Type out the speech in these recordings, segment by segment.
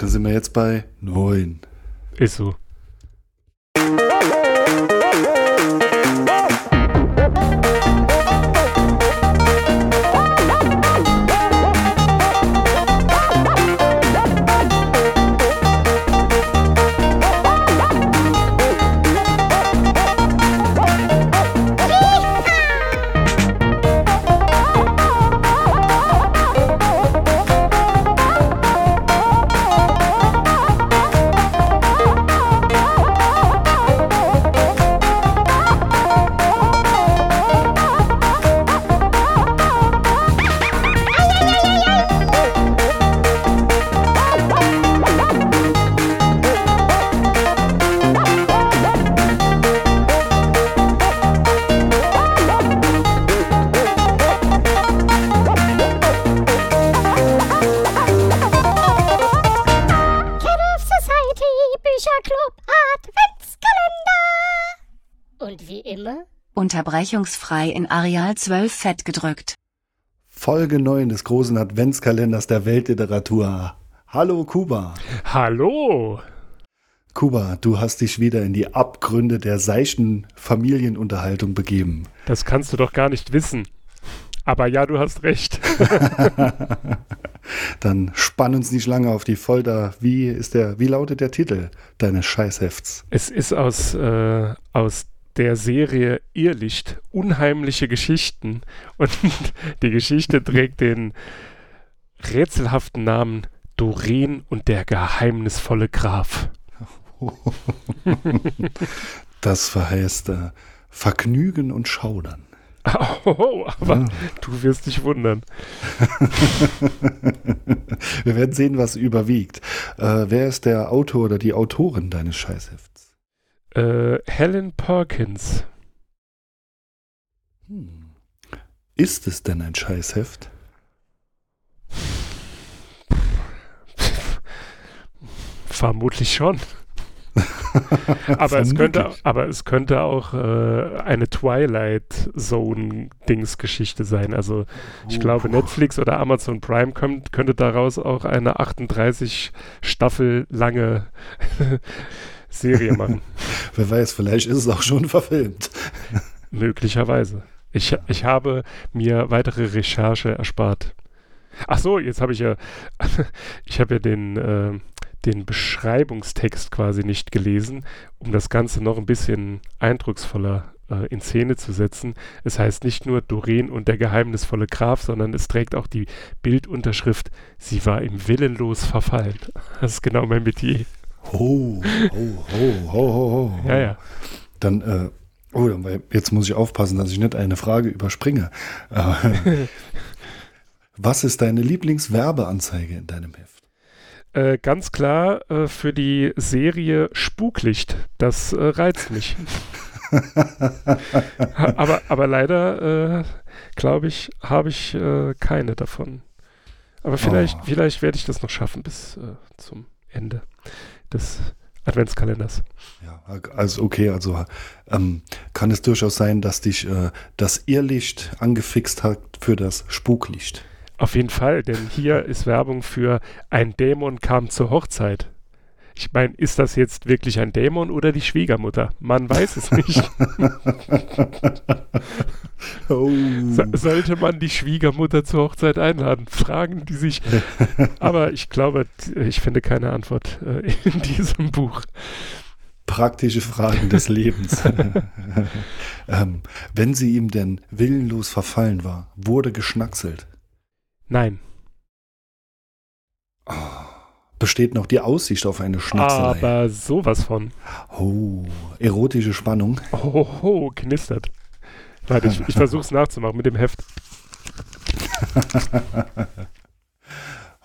Da sind wir jetzt bei 9. Ist so. Bücherclub Adventskalender. Und wie immer Unterbrechungsfrei in Areal 12 fett gedrückt. Folge 9 des großen Adventskalenders der Weltliteratur. Hallo Kuba. Hallo! Kuba, du hast dich wieder in die Abgründe der seichten Familienunterhaltung begeben. Das kannst du doch gar nicht wissen. Aber ja, du hast recht. Dann spann uns nicht lange auf die Folter. Wie ist der, wie lautet der Titel deines Scheißhefts? Es ist aus, äh, aus der Serie Irrlicht, unheimliche Geschichten. Und die Geschichte trägt den rätselhaften Namen Doreen und der geheimnisvolle Graf. Das verheißt äh, Vergnügen und Schaudern. Oh, aber Ah. du wirst dich wundern. Wir werden sehen, was überwiegt. Äh, wer ist der Autor oder die Autorin deines Scheißhefts? Äh, Helen Perkins. Hm. Ist es denn ein Scheißheft? Vermutlich schon. aber, es könnte, aber es könnte auch äh, eine Twilight Zone-Dings-Geschichte sein. Also ich glaube, Netflix oder Amazon Prime könnt, könnte daraus auch eine 38 Staffel lange Serie machen. Wer weiß, vielleicht ist es auch schon verfilmt. Möglicherweise. Ich, ich habe mir weitere Recherche erspart. Ach so, jetzt habe ich ja, ich habe ja den, äh, den Beschreibungstext quasi nicht gelesen, um das Ganze noch ein bisschen eindrucksvoller äh, in Szene zu setzen. Es heißt nicht nur Doreen und der geheimnisvolle Graf, sondern es trägt auch die Bildunterschrift, sie war ihm willenlos verfallen. Das ist genau mein Metier. Ho, ho, ho, ho, ho, ho. Ja, ja. Dann, äh, oh, jetzt muss ich aufpassen, dass ich nicht eine Frage überspringe. Äh, was ist deine Lieblingswerbeanzeige in deinem Heft? Äh, ganz klar äh, für die Serie Spuklicht. Das äh, reizt mich. Aber, aber leider, äh, glaube ich, habe ich äh, keine davon. Aber vielleicht, Oh. vielleicht werde ich das noch schaffen bis äh, zum Ende des Adventskalenders. Ja, also okay, also ähm, kann es durchaus sein, dass dich das Irrlicht angefixt hat für das Spuklicht. Auf jeden Fall, denn hier ist Werbung für ein Dämon kam zur Hochzeit. Ich meine, ist das jetzt wirklich ein Dämon oder die Schwiegermutter? Man weiß es nicht. Oh. So, sollte man die Schwiegermutter zur Hochzeit einladen? Fragen die sich. Aber ich glaube, ich finde keine Antwort äh, in diesem Buch. Praktische Fragen des Lebens. ähm, wenn sie ihm denn willenlos verfallen war, wurde geschnackselt. Nein. Besteht noch die Aussicht auf eine Schnackselei. Aber sowas von. Oh, erotische Spannung. Oh, oh knistert. Warte, ich, ich versuche es nachzumachen mit dem Heft.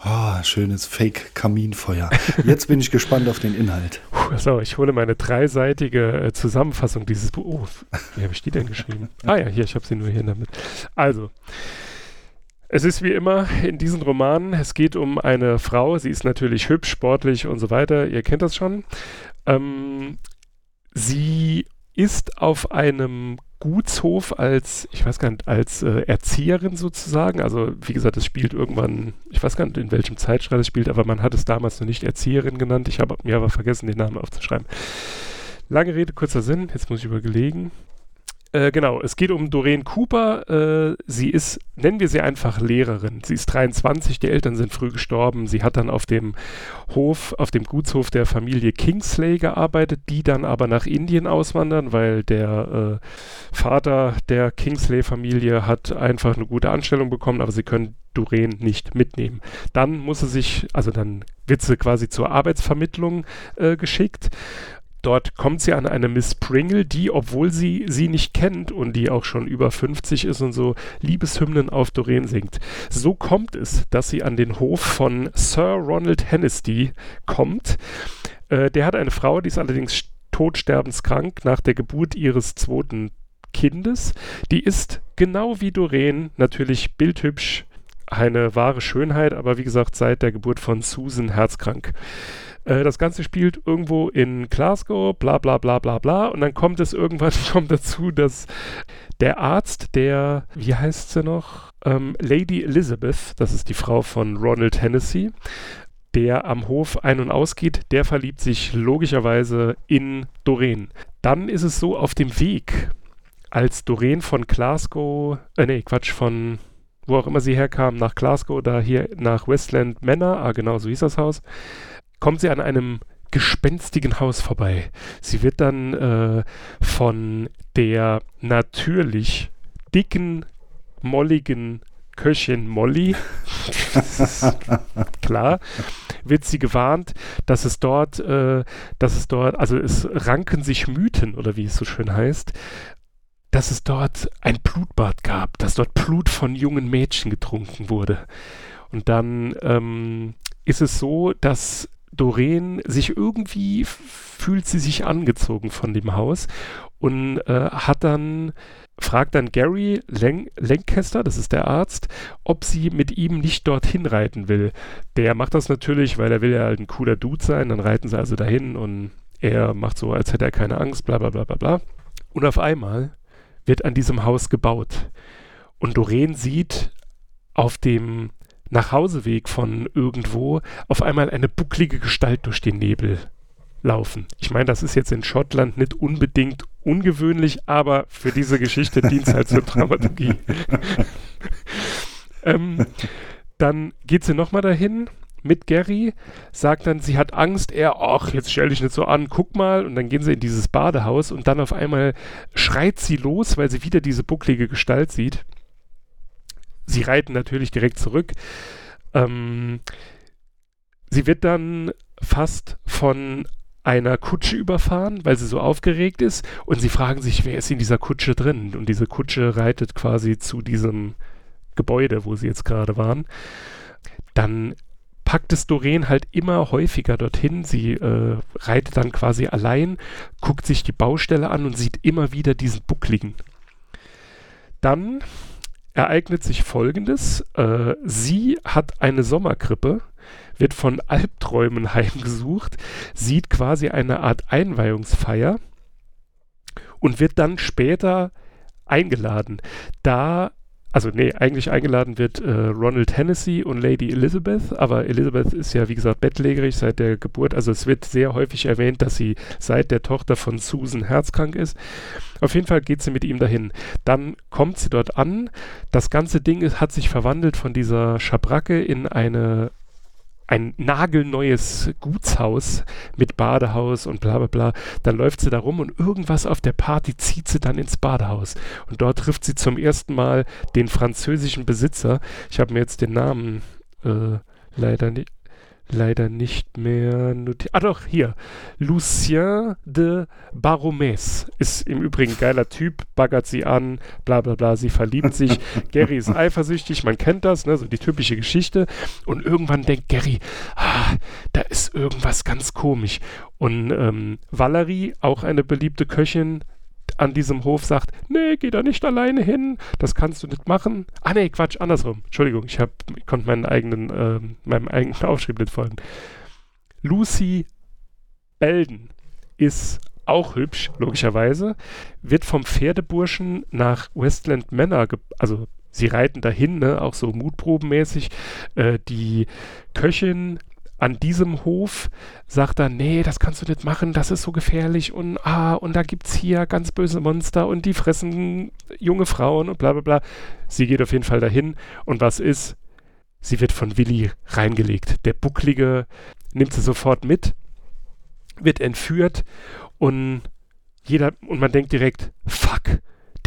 Ah, schönes Fake-Kaminfeuer. Jetzt bin ich gespannt auf den Inhalt. So, ich hole meine dreiseitige äh, Zusammenfassung dieses Buches. Oh, wie habe ich die denn geschrieben? Ah ja, hier, ich habe sie nur hier damit. Also, es ist wie immer in diesen Romanen, es geht um eine Frau, sie ist natürlich hübsch, sportlich und so weiter, ihr kennt das schon. Ähm, sie ist auf einem Gutshof als, ich weiß gar nicht, als äh, Erzieherin sozusagen. Also wie gesagt, es spielt irgendwann, ich weiß gar nicht, in welchem Zeitstrahl es spielt, aber man hat es damals noch nicht Erzieherin genannt. Ich habe mir aber vergessen, den Namen aufzuschreiben. Lange Rede, kurzer Sinn, jetzt muss ich überlegen. Äh, genau, es geht um Doreen Cooper. Äh, sie ist, nennen wir sie einfach Lehrerin. Sie ist 23, die Eltern sind früh gestorben. Sie hat dann auf dem Hof, auf dem Gutshof der Familie Kingsley gearbeitet, die dann aber nach Indien auswandern, weil der äh, Vater der Kingsley-Familie hat einfach eine gute Anstellung bekommen, aber sie können Doreen nicht mitnehmen. Dann muss sie sich, also dann wird sie quasi zur Arbeitsvermittlung äh, geschickt Dort kommt sie an eine Miss Pringle, die, obwohl sie sie nicht kennt und die auch schon über 50 ist und so Liebeshymnen auf Doreen singt. So kommt es, dass sie an den Hof von Sir Ronald Hennessy kommt. Äh, der hat eine Frau, die ist allerdings todsterbenskrank nach der Geburt ihres zweiten Kindes. Die ist genau wie Doreen natürlich bildhübsch, eine wahre Schönheit, aber wie gesagt seit der Geburt von Susan herzkrank. Äh, das Ganze spielt irgendwo in Glasgow, bla bla bla bla bla. Und dann kommt es irgendwann kommt dazu, dass der Arzt, der, wie heißt sie noch? Ähm, Lady Elizabeth, das ist die Frau von Ronald Hennessy, der am Hof ein- und ausgeht, der verliebt sich logischerweise in Doreen. Dann ist es so auf dem Weg, als Doreen von Glasgow, äh nee, Quatsch, von wo auch immer sie herkam, nach Glasgow, da hier nach Westland Manor, ah genau, so hieß das Haus, kommt sie an einem gespenstigen Haus vorbei. Sie wird dann äh, von der natürlich dicken, molligen Köchin Molly, klar, wird sie gewarnt, dass es dort, äh, dass es dort, also es ranken sich Mythen oder wie es so schön heißt, dass es dort ein Blutbad gab, dass dort Blut von jungen Mädchen getrunken wurde. Und dann ähm, ist es so, dass Doreen sich irgendwie fühlt sie sich angezogen von dem Haus und äh, hat dann fragt dann Gary Len Lancaster, das ist der Arzt, ob sie mit ihm nicht dorthin reiten will. Der macht das natürlich, weil er will ja halt ein cooler Dude sein. Dann reiten sie also dahin und er macht so, als hätte er keine Angst, bla bla bla bla bla. Und auf einmal wird an diesem Haus gebaut. Und Doreen sieht auf dem Nachhauseweg von irgendwo auf einmal eine bucklige Gestalt durch den Nebel laufen. Ich meine, das ist jetzt in Schottland nicht unbedingt ungewöhnlich, aber für diese Geschichte dient es halt zur Dramaturgie. ähm, dann geht sie nochmal dahin mit Gary, sagt dann, sie hat Angst, er, ach, jetzt stell dich nicht so an, guck mal, und dann gehen sie in dieses Badehaus und dann auf einmal schreit sie los, weil sie wieder diese bucklige Gestalt sieht sie reiten natürlich direkt zurück. Ähm, sie wird dann fast von einer Kutsche überfahren, weil sie so aufgeregt ist und sie fragen sich, wer ist in dieser Kutsche drin? Und diese Kutsche reitet quasi zu diesem Gebäude, wo sie jetzt gerade waren. Dann packt es Doreen halt immer häufiger dorthin. Sie äh, reitet dann quasi allein, guckt sich die Baustelle an und sieht immer wieder diesen Buckligen. Dann ereignet sich Folgendes. Äh, sie hat eine Sommergrippe, wird von Albträumen heimgesucht, sieht quasi eine Art Einweihungsfeier und wird dann später eingeladen. Da also nee, eigentlich eingeladen wird äh, Ronald Hennessy und Lady Elizabeth, aber Elizabeth ist ja wie gesagt bettlägerig seit der Geburt, also es wird sehr häufig erwähnt, dass sie seit der Tochter von Susan herzkrank ist. Auf jeden Fall geht sie mit ihm dahin. Dann kommt sie dort an, das ganze Ding ist, hat sich verwandelt von dieser Schabracke in eine ein nagelneues Gutshaus mit Badehaus und bla bla bla. Dann läuft sie da rum und irgendwas auf der Party zieht sie dann ins Badehaus. Und dort trifft sie zum ersten Mal den französischen Besitzer. Ich habe mir jetzt den Namen äh, leider nicht leider nicht mehr notiert. Ah doch, hier. Lucien de Baromès ist im Übrigen ein geiler Typ, baggert sie an, bla bla bla, sie verliebt sich. Gary ist eifersüchtig, man kennt das, ne, so die typische Geschichte. Und irgendwann denkt Gary, ah, da ist irgendwas ganz komisch. Und ähm, Valerie, auch eine beliebte Köchin, an diesem Hof sagt, nee, geh da nicht alleine hin, das kannst du nicht machen. Ah nee, Quatsch, andersrum. Entschuldigung, ich, hab, ich konnte meinen eigenen, äh, meinem eigenen Aufschrieb nicht folgen. Lucy Belden ist auch hübsch, logischerweise, wird vom Pferdeburschen nach Westland Manor, also sie reiten dahin, ne, auch so mutprobenmäßig. Äh, die Köchin an diesem Hof sagt dann, nee, das kannst du nicht machen, das ist so gefährlich und ah, und da gibt's hier ganz böse Monster und die fressen junge Frauen und bla bla bla. Sie geht auf jeden Fall dahin und was ist? Sie wird von Willi reingelegt. Der Bucklige nimmt sie sofort mit, wird entführt und jeder, und man denkt direkt, fuck,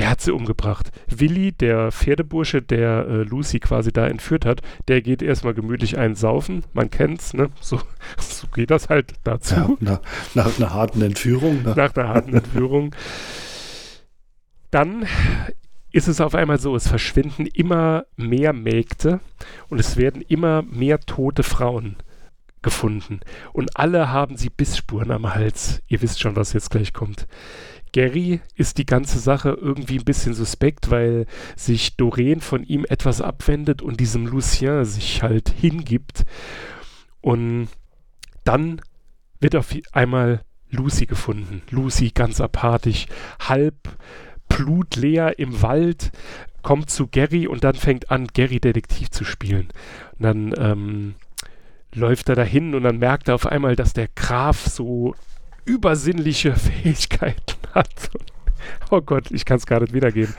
der hat sie umgebracht. Willi, der Pferdebursche, der äh, Lucy quasi da entführt hat, der geht erstmal gemütlich einsaufen. Man kennt's, ne? So, so geht das halt dazu. Ja, nach, nach einer harten Entführung. Ne? Nach einer harten Entführung. Dann ist es auf einmal so, es verschwinden immer mehr Mägde und es werden immer mehr tote Frauen gefunden. Und alle haben sie Bissspuren am Hals. Ihr wisst schon, was jetzt gleich kommt. Gary ist die ganze Sache irgendwie ein bisschen suspekt, weil sich Doreen von ihm etwas abwendet und diesem Lucien sich halt hingibt. Und dann wird auf einmal Lucy gefunden. Lucy ganz apathisch, halb blutleer im Wald, kommt zu Gary und dann fängt an, Gary Detektiv zu spielen. Und dann ähm, läuft er dahin und dann merkt er auf einmal, dass der Graf so übersinnliche Fähigkeiten hat. Oh Gott, ich kann es gar nicht wiedergeben.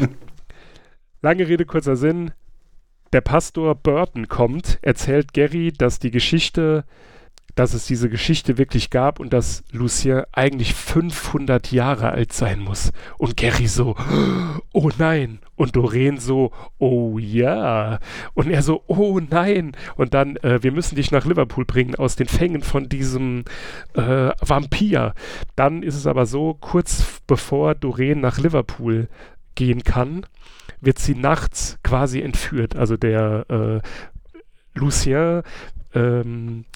Lange Rede, kurzer Sinn. Der Pastor Burton kommt, erzählt Gary, dass die Geschichte dass es diese Geschichte wirklich gab und dass Lucien eigentlich 500 Jahre alt sein muss. Und Gary so, oh nein. Und Doreen so, oh ja. Und er so, oh nein. Und dann, äh, wir müssen dich nach Liverpool bringen aus den Fängen von diesem äh, Vampir. Dann ist es aber so, kurz bevor Doreen nach Liverpool gehen kann, wird sie nachts quasi entführt. Also der äh, Lucien ähm,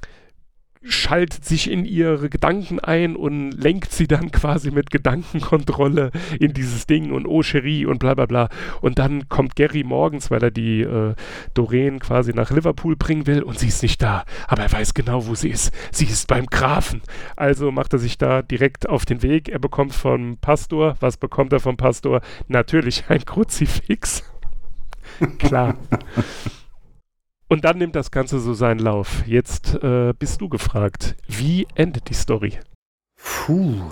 schaltet sich in ihre Gedanken ein und lenkt sie dann quasi mit Gedankenkontrolle in dieses Ding und oh Cherie und bla bla bla. Und dann kommt Gary morgens, weil er die äh, Doreen quasi nach Liverpool bringen will und sie ist nicht da. Aber er weiß genau, wo sie ist. Sie ist beim Grafen. Also macht er sich da direkt auf den Weg. Er bekommt vom Pastor, was bekommt er vom Pastor? Natürlich ein Kruzifix. Klar. Und dann nimmt das Ganze so seinen Lauf. Jetzt äh, bist du gefragt. Wie endet die Story? Puh.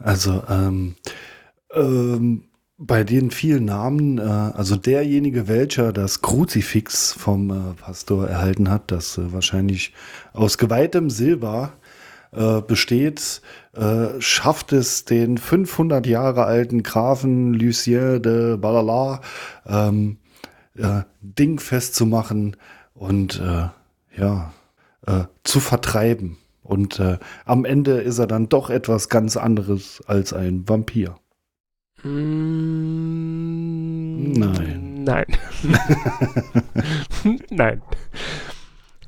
Also, ähm, ähm, bei den vielen Namen, äh, also derjenige, welcher das Kruzifix vom äh, Pastor erhalten hat, das äh, wahrscheinlich aus geweihtem Silber äh, besteht, äh, schafft es den 500 Jahre alten Grafen Lucien de Balala ähm, äh, Ding festzumachen und äh, ja, äh, zu vertreiben. Und äh, am Ende ist er dann doch etwas ganz anderes als ein Vampir. Mm, nein. Nein. nein.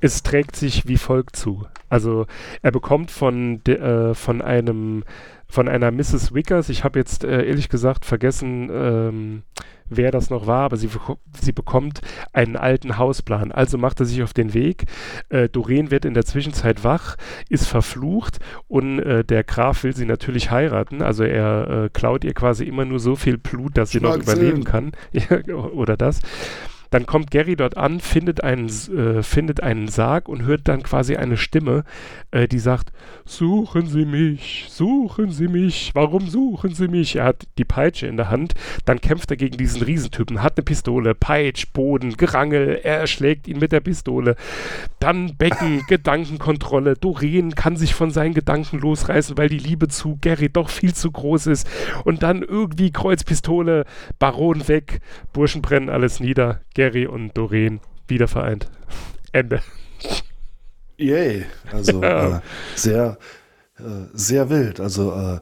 Es trägt sich wie folgt zu. Also er bekommt von, de, äh, von einem von einer Mrs. Wickers, ich habe jetzt äh, ehrlich gesagt vergessen, ähm, wer das noch war, aber sie, sie bekommt einen alten Hausplan. Also macht er sich auf den Weg. Äh, Doreen wird in der Zwischenzeit wach, ist verflucht und äh, der Graf will sie natürlich heiraten. Also er äh, klaut ihr quasi immer nur so viel Blut, dass sie noch überleben kann. oder das. Dann kommt Gary dort an, findet einen, äh, findet einen Sarg und hört dann quasi eine Stimme, äh, die sagt, suchen Sie mich, suchen Sie mich, warum suchen Sie mich? Er hat die Peitsche in der Hand, dann kämpft er gegen diesen Riesentypen, hat eine Pistole, Peitsch, Boden, Gerangel, er erschlägt ihn mit der Pistole. Dann Becken, Gedankenkontrolle, Doreen kann sich von seinen Gedanken losreißen, weil die Liebe zu Gary doch viel zu groß ist. Und dann irgendwie Kreuzpistole, Baron weg, Burschen brennen alles nieder. Gary und Doreen wieder vereint. Ende. Yay. Also ja. äh, sehr, äh, sehr wild. Also äh,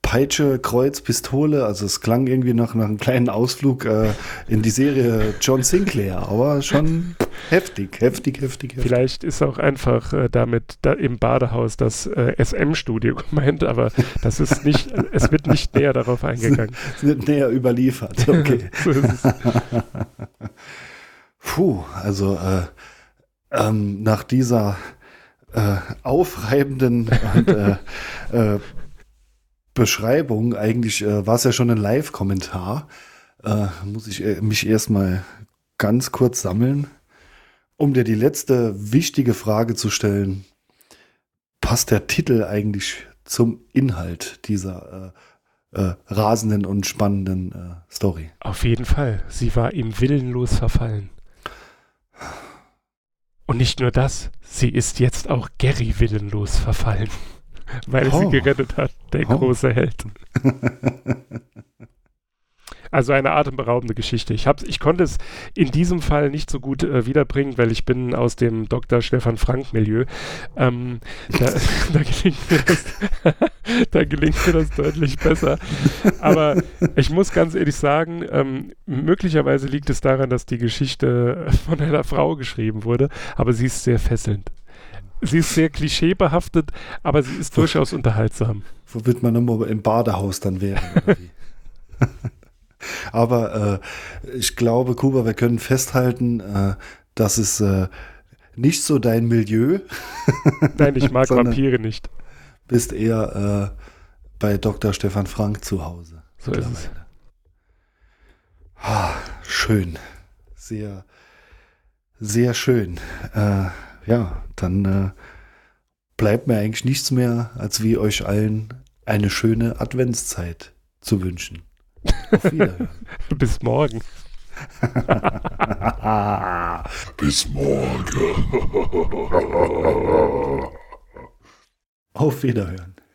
Peitsche, Kreuz, Pistole. Also es klang irgendwie nach, nach einem kleinen Ausflug äh, in die Serie John Sinclair, aber schon heftig, heftig, heftig, heftig. Vielleicht ist auch einfach äh, damit da im Badehaus das äh, SM-Studio gemeint, aber das ist nicht, es wird nicht näher darauf eingegangen. Es wird näher überliefert, okay. so Puh, also äh, ähm, nach dieser äh, aufreibenden und, äh, äh, Beschreibung. Eigentlich äh, war es ja schon ein Live-Kommentar. Äh, muss ich mich erstmal ganz kurz sammeln, um dir die letzte wichtige Frage zu stellen. Passt der Titel eigentlich zum Inhalt dieser äh, rasenden und spannenden äh, Story? Auf jeden Fall. Sie war ihm willenlos verfallen. Und nicht nur das, sie ist jetzt auch Gary willenlos verfallen, weil Oh. sie gerettet hat, der Oh. große Held. Also eine atemberaubende Geschichte. Ich, hab, ich konnte es in diesem Fall nicht so gut äh, wiederbringen, weil ich bin aus dem Dr. Stefan Frank-Milieu. Ähm, da, da, gelingt mir das, da gelingt mir das deutlich besser. Aber ich muss ganz ehrlich sagen, ähm, möglicherweise liegt es daran, dass die Geschichte von einer Frau geschrieben wurde, aber sie ist sehr fesselnd. Sie ist sehr klischeebehaftet, aber sie ist durchaus unterhaltsam. Wo wird man nochmal im Badehaus dann wie? Aber äh, ich glaube, Kuba, wir können festhalten, äh, das ist äh, nicht so dein Milieu. Nein, ich mag Vampire nicht. Bist eher äh, bei Dr. Stefan Frank zu Hause. So ist es. Ah, schön. Sehr, sehr schön. Äh, ja, dann äh, bleibt mir eigentlich nichts mehr, als wie euch allen eine schöne Adventszeit zu wünschen. Auf Wiederhören. Bis morgen. Bis morgen. Auf Wiederhören.